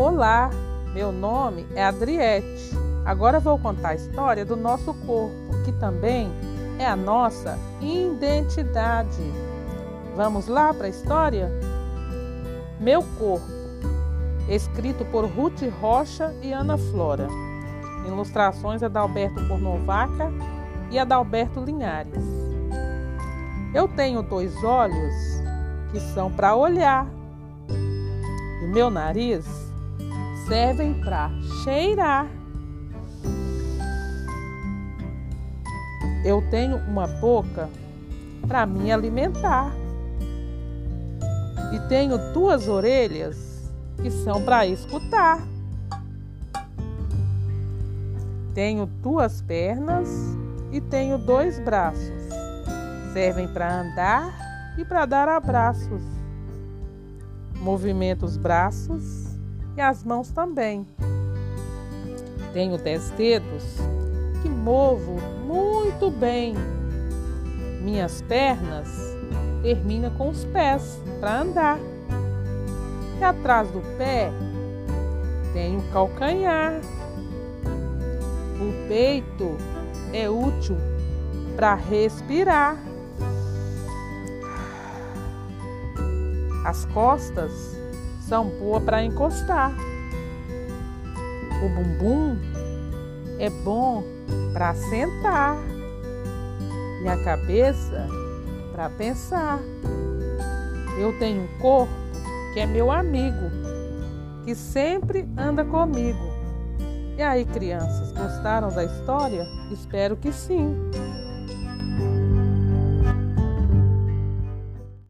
Olá, meu nome é Adriette. Agora vou contar a história do nosso corpo, que também é a nossa identidade. Vamos lá para a história? Meu corpo, escrito por Ruth Rocha e Ana Flora. Ilustrações Adalberto Pornovaca e Adalberto Linhares. Eu tenho dois olhos que são para olhar. E meu nariz servem para cheirar. Eu tenho uma boca para me alimentar. E tenho duas orelhas que são para escutar. Tenho duas pernas e tenho dois braços. Servem para andar e para dar abraços. Movimento os braços e as mãos também. Tenho dez dedos que movo muito bem. Minhas pernas terminam com os pés para andar. E atrás do pé tenho calcanhar. O peito é útil para respirar. As costas são boas para encostar. O bumbum é bom para sentar e a cabeça para pensar. Eu tenho um corpo que é meu amigo, que sempre anda comigo. E aí, crianças, gostaram da história? Espero que sim.